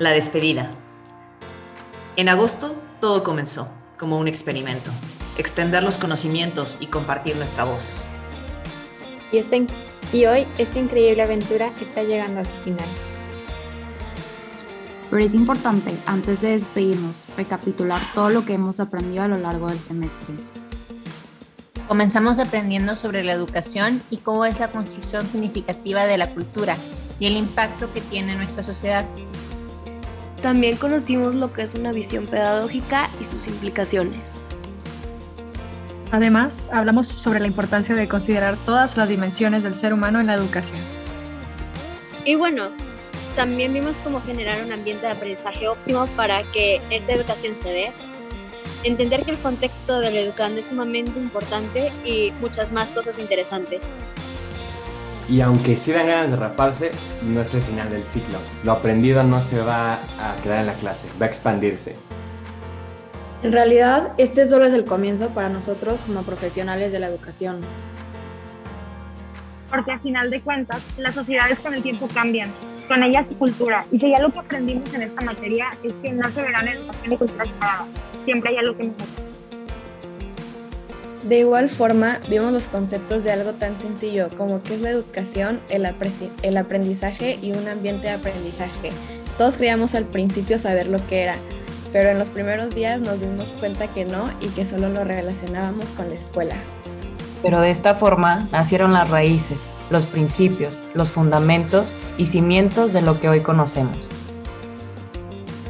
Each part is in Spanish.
La despedida. En agosto todo comenzó como un experimento, extender los conocimientos y compartir nuestra voz. Y, este, y hoy esta increíble aventura está llegando a su final. Pero es importante, antes de despedirnos, recapitular todo lo que hemos aprendido a lo largo del semestre. Comenzamos aprendiendo sobre la educación y cómo es la construcción significativa de la cultura y el impacto que tiene en nuestra sociedad. También conocimos lo que es una visión pedagógica y sus implicaciones. Además, hablamos sobre la importancia de considerar todas las dimensiones del ser humano en la educación. Y bueno, también vimos cómo generar un ambiente de aprendizaje óptimo para que esta educación se dé entender que el contexto del educando es sumamente importante y muchas más cosas interesantes. Y aunque sí dan ganas de raparse, no es el final del ciclo. Lo aprendido no se va a quedar en la clase, va a expandirse. En realidad, este solo es el comienzo para nosotros como profesionales de la educación. Porque al final de cuentas, las sociedades con el tiempo cambian, con ellas su cultura. Y si ya lo que aprendimos en esta materia es que no se verán educación y cultura separadas siempre hay algo que mejorar. De igual forma, vimos los conceptos de algo tan sencillo como qué es la educación, el, el aprendizaje y un ambiente de aprendizaje. Todos creíamos al principio saber lo que era, pero en los primeros días nos dimos cuenta que no y que solo lo relacionábamos con la escuela. Pero de esta forma nacieron las raíces, los principios, los fundamentos y cimientos de lo que hoy conocemos.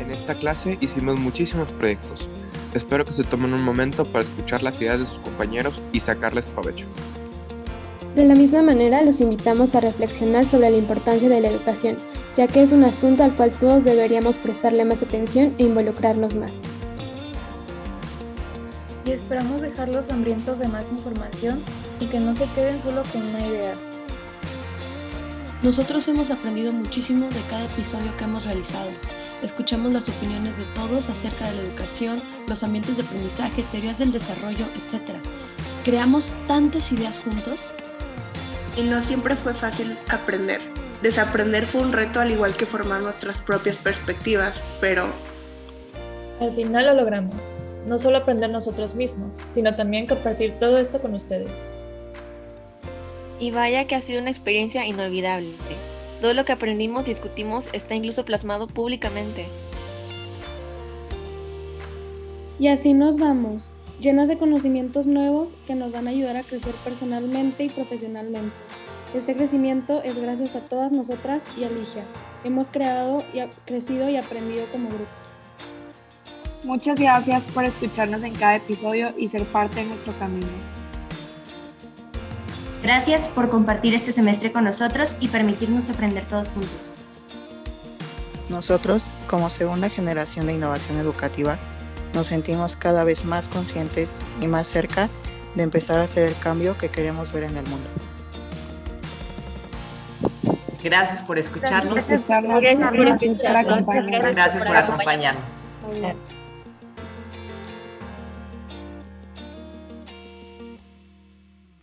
En esta clase hicimos muchísimos proyectos, Espero que se tomen un momento para escuchar las ideas de sus compañeros y sacarles provecho. De la misma manera, los invitamos a reflexionar sobre la importancia de la educación, ya que es un asunto al cual todos deberíamos prestarle más atención e involucrarnos más. Y esperamos dejarlos hambrientos de más información y que no se queden solo con una idea. Nosotros hemos aprendido muchísimo de cada episodio que hemos realizado escuchamos las opiniones de todos acerca de la educación, los ambientes de aprendizaje, teorías del desarrollo, etc. Creamos tantas ideas juntos. Y no siempre fue fácil aprender. Desaprender fue un reto al igual que formar nuestras propias perspectivas, pero... Al final lo logramos. No solo aprender nosotros mismos, sino también compartir todo esto con ustedes. Y vaya que ha sido una experiencia inolvidable. Todo lo que aprendimos y discutimos está incluso plasmado públicamente. Y así nos vamos, llenas de conocimientos nuevos que nos van a ayudar a crecer personalmente y profesionalmente. Este crecimiento es gracias a todas nosotras y a Ligia. Hemos creado y crecido y aprendido como grupo. Muchas gracias por escucharnos en cada episodio y ser parte de nuestro camino. Gracias por compartir este semestre con nosotros y permitirnos aprender todos juntos. Nosotros, como segunda generación de innovación educativa, nos sentimos cada vez más conscientes y más cerca de empezar a hacer el cambio que queremos ver en el mundo. Gracias por escucharnos. Gracias por, escucharnos. Gracias por, Gracias por acompañarnos.